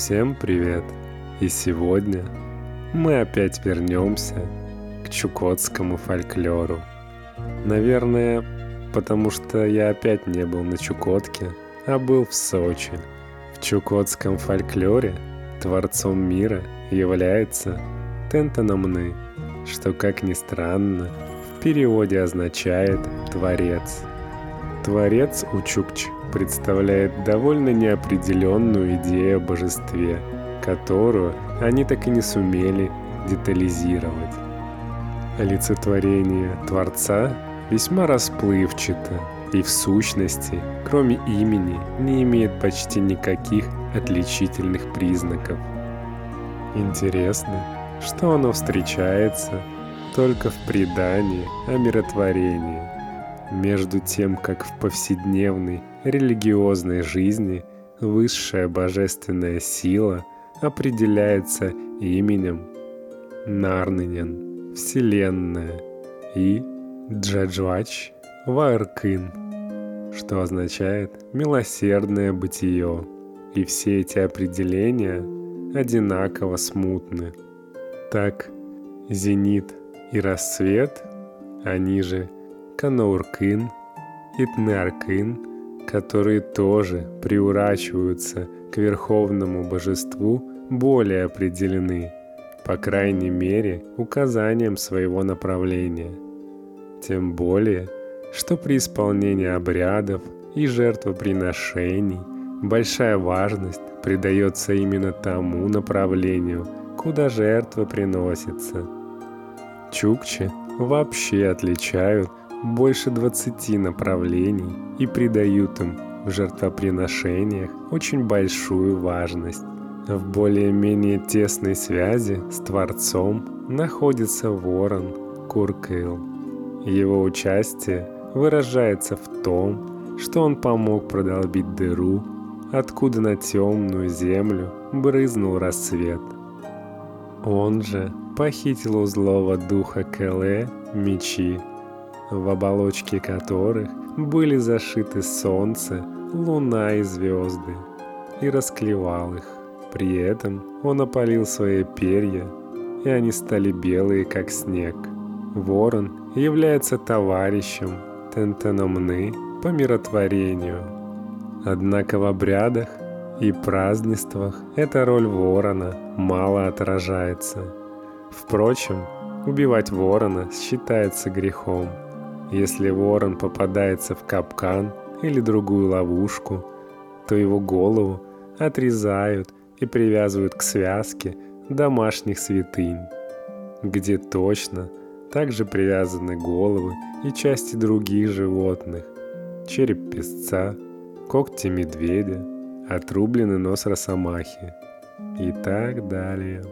Всем привет! И сегодня мы опять вернемся к чукотскому фольклору. Наверное, потому что я опять не был на Чукотке, а был в Сочи. В чукотском фольклоре творцом мира является Тентанамны, что, как ни странно, в переводе означает «творец». Творец у Чукч представляет довольно неопределенную идею о божестве, которую они так и не сумели детализировать. Олицетворение Творца весьма расплывчато и в сущности, кроме имени, не имеет почти никаких отличительных признаков. Интересно, что оно встречается только в предании о миротворении – между тем, как в повседневной религиозной жизни высшая божественная сила определяется именем Нарнинен, Вселенная, и Джаджвач Варкин, что означает «милосердное бытие», и все эти определения одинаково смутны. Так, зенит и рассвет, они же – Канауркин и Тнеаркин, которые тоже приурачиваются к верховному божеству, более определены, по крайней мере, указанием своего направления. Тем более, что при исполнении обрядов и жертвоприношений большая важность придается именно тому направлению, куда жертва приносится. Чукчи вообще отличают больше 20 направлений и придают им в жертвоприношениях очень большую важность. В более-менее тесной связи с Творцом находится ворон Куркыл. Его участие выражается в том, что он помог продолбить дыру, откуда на темную землю брызнул рассвет. Он же похитил у злого духа Келе мечи в оболочке которых были зашиты солнце, луна и звезды, и расклевал их. При этом он опалил свои перья, и они стали белые, как снег. Ворон является товарищем Тентеномны по миротворению. Однако в обрядах и празднествах эта роль ворона мало отражается. Впрочем, убивать ворона считается грехом – если ворон попадается в капкан или другую ловушку, то его голову отрезают и привязывают к связке домашних святынь, где точно также привязаны головы и части других животных, череп песца, когти медведя, отрубленный нос росомахи и так далее.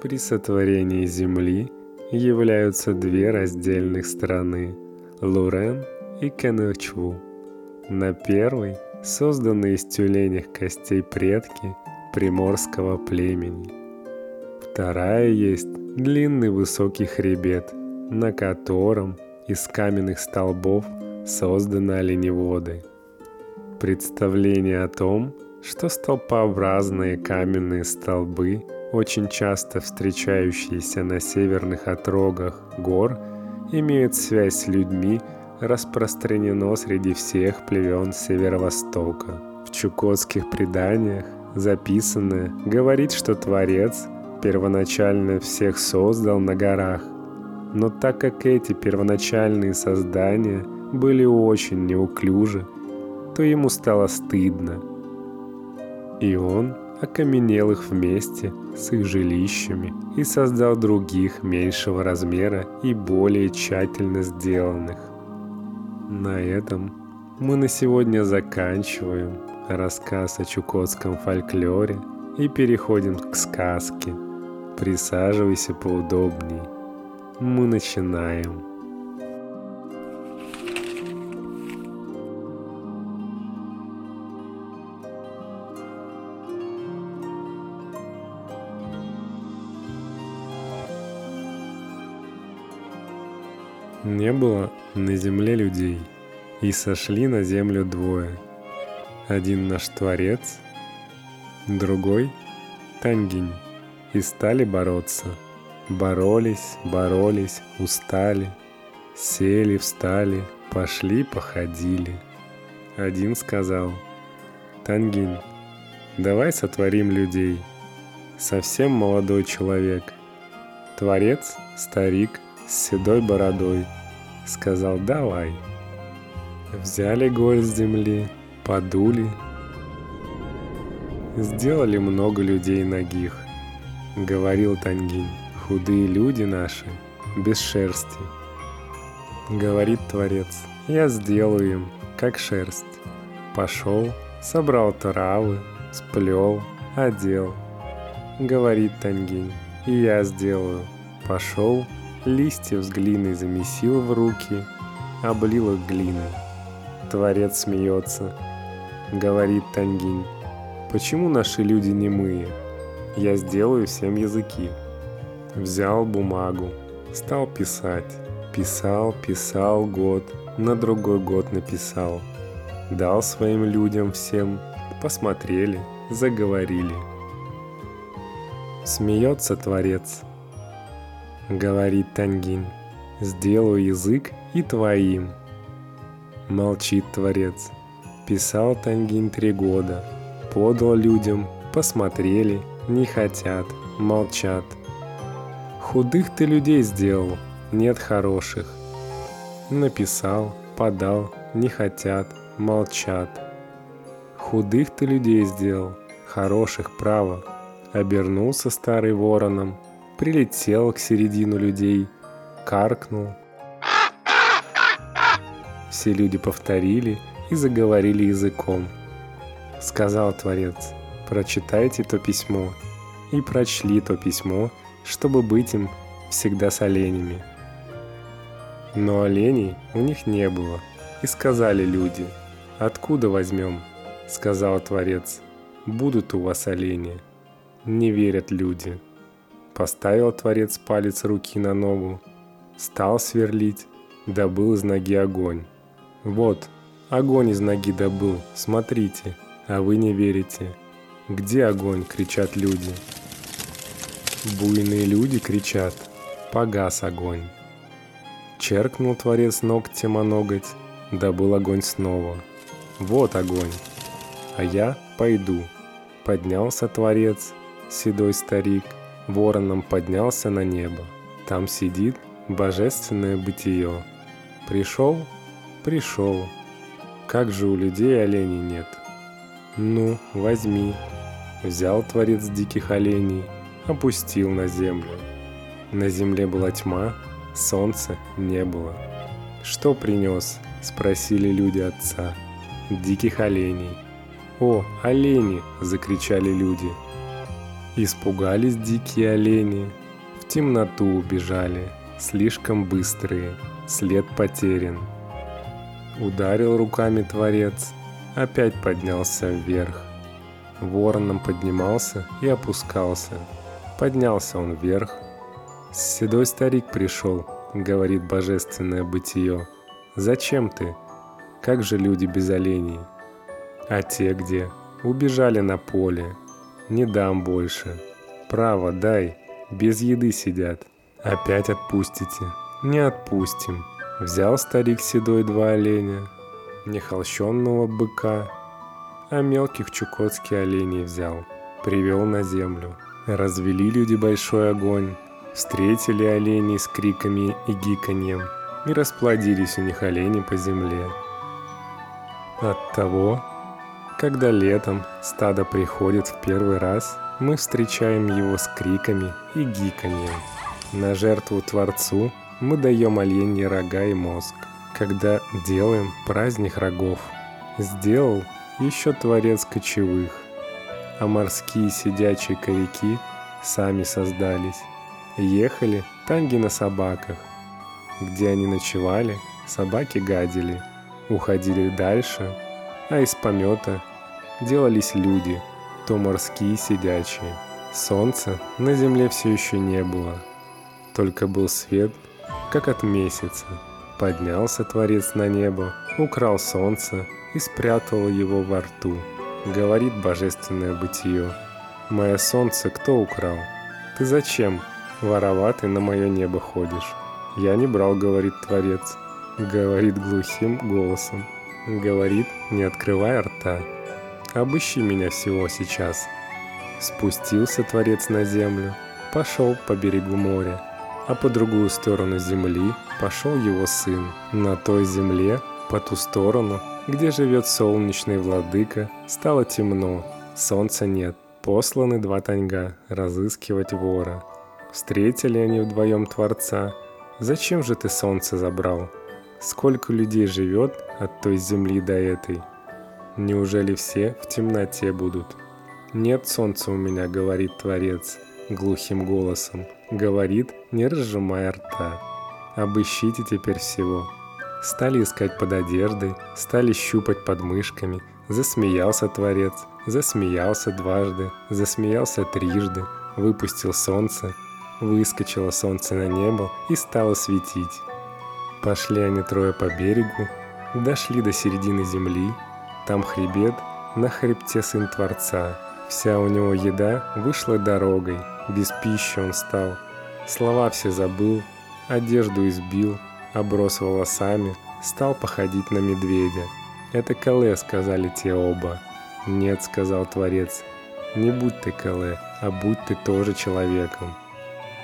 При сотворении земли – являются две раздельных стороны – Лурен и Кенычву. На первой созданы из тюленях костей предки приморского племени. Вторая есть длинный высокий хребет, на котором из каменных столбов созданы оленеводы. Представление о том, что столпообразные каменные столбы очень часто встречающиеся на северных отрогах гор, имеют связь с людьми, распространено среди всех племен Северо-Востока. В чукотских преданиях записанное говорит, что Творец первоначально всех создал на горах. Но так как эти первоначальные создания были очень неуклюжи, то ему стало стыдно. И он окаменел их вместе с их жилищами и создал других меньшего размера и более тщательно сделанных. На этом мы на сегодня заканчиваем рассказ о чукотском фольклоре и переходим к сказке. Присаживайся поудобней. Мы начинаем. Не было на земле людей, и сошли на землю двое. Один наш Творец, другой — Тангинь. И стали бороться. Боролись, боролись, устали. Сели, встали, пошли, походили. Один сказал, Тангинь, давай сотворим людей. Совсем молодой человек. Творец, старик, с седой бородой. Сказал, давай. Взяли горсть земли, подули, Сделали много людей ногих, говорил Тангинь. Худые люди наши, без шерсти. Говорит Творец, я сделаю им, как шерсть. Пошел, собрал травы, сплел, одел. Говорит Тангинь, и я сделаю. Пошел, листьев с глиной замесил в руки, облил их глиной. Творец смеется. Говорит Тангинь, Почему наши люди немые? Я сделаю всем языки. Взял бумагу, стал писать. Писал, писал год, на другой год написал. Дал своим людям всем, посмотрели, заговорили. Смеется Творец. Говорит Тангин, сделаю язык и твоим. Молчит Творец. Писал Тангин три года, подал людям, посмотрели, не хотят, молчат. Худых ты людей сделал, нет хороших. Написал, подал, не хотят, молчат. Худых ты людей сделал, хороших, право. Обернулся старый вороном, прилетел к середину людей, каркнул. Все люди повторили и заговорили языком – сказал Творец, прочитайте то письмо. И прочли то письмо, чтобы быть им всегда с оленями. Но оленей у них не было, и сказали люди, «Откуда возьмем?» — сказал Творец, «Будут у вас олени». Не верят люди. Поставил Творец палец руки на ногу, стал сверлить, добыл из ноги огонь. Вот, огонь из ноги добыл, смотрите — а вы не верите. Где огонь? кричат люди. Буйные люди кричат. Погас огонь. Черкнул Творец ногтем о ноготь, добыл огонь снова. Вот огонь. А я пойду. Поднялся Творец, седой старик, вороном поднялся на небо. Там сидит божественное бытие. Пришел? Пришел. Как же у людей оленей нет – «Ну, возьми». Взял творец диких оленей, опустил на землю. На земле была тьма, солнца не было. «Что принес?» – спросили люди отца. «Диких оленей». «О, олени!» – закричали люди. Испугались дикие олени, в темноту убежали, слишком быстрые, след потерян. Ударил руками Творец, опять поднялся вверх. Вороном поднимался и опускался. Поднялся он вверх. Седой старик пришел, говорит божественное бытие. Зачем ты? Как же люди без оленей? А те где? Убежали на поле. Не дам больше. Право дай, без еды сидят. Опять отпустите. Не отпустим. Взял старик седой два оленя, не холщенного быка, а мелких чукотских оленей взял, привел на землю. Развели люди большой огонь, встретили оленей с криками и гиканьем, и расплодились у них олени по земле. От того, когда летом стадо приходит в первый раз, мы встречаем его с криками и гиканьем. На жертву Творцу мы даем оленьи рога и мозг – когда делаем праздник рогов. Сделал еще Творец кочевых, а морские сидячие коряки сами создались. Ехали танги на собаках. Где они ночевали, собаки гадили, уходили дальше, а из помета делались люди, то морские сидячие. Солнца на земле все еще не было, только был свет, как от месяца. Поднялся Творец на небо, украл солнце и спрятал его во рту. говорит божественное бытие. Мое солнце кто украл? Ты зачем, вороватый, на мое небо ходишь? Я не брал, говорит Творец. Говорит глухим голосом. Говорит, не открывая рта. Обыщи меня всего сейчас. Спустился Творец на землю, пошел по берегу моря, а по другую сторону земли пошел его сын. На той земле, по ту сторону, где живет солнечный владыка, стало темно, солнца нет. Посланы два таньга разыскивать вора. Встретили они вдвоем Творца. Зачем же ты солнце забрал? Сколько людей живет от той земли до этой? Неужели все в темноте будут? Нет солнца у меня, говорит Творец, глухим голосом. Говорит, не разжимая рта. Обыщите теперь всего. Стали искать под одеждой, стали щупать под мышками. Засмеялся Творец, засмеялся дважды, засмеялся трижды, выпустил солнце, выскочило солнце на небо и стало светить. Пошли они трое по берегу, дошли до середины земли, там хребет, на хребте сын Творца. Вся у него еда вышла дорогой, без пищи он стал. Слова все забыл, одежду избил, оброс волосами, стал походить на медведя. «Это Кале», — сказали те оба. «Нет», — сказал Творец, — «не будь ты Кале, а будь ты тоже человеком».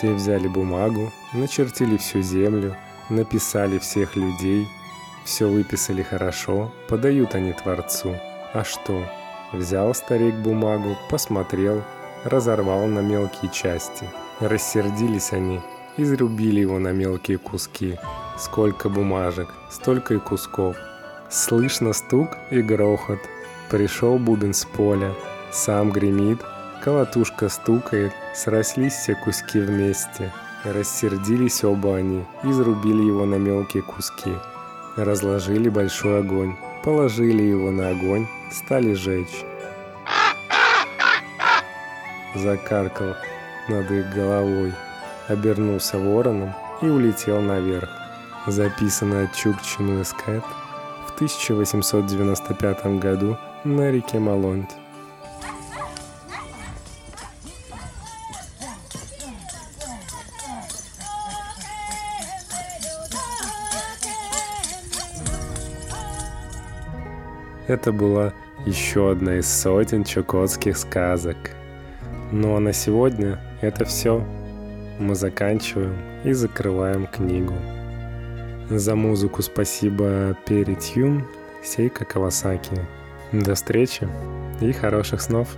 Те взяли бумагу, начертили всю землю, написали всех людей, все выписали хорошо, подают они Творцу. А что? Взял старик бумагу, посмотрел, разорвал на мелкие части. Рассердились они, изрубили его на мелкие куски. Сколько бумажек, столько и кусков. Слышно стук и грохот. Пришел бубен с поля, сам гремит, колотушка стукает, срослись все куски вместе. Рассердились оба они, изрубили его на мелкие куски. Разложили большой огонь, положили его на огонь, стали жечь. Закаркал над их головой, обернулся вороном и улетел наверх. Записано от Чукчину Эскет в 1895 году на реке Малонт. Это была еще одна из сотен чукотских сказок. Ну а на сегодня это все. Мы заканчиваем и закрываем книгу. За музыку спасибо Перри Тюн, Сейка Кавасаки. До встречи и хороших снов!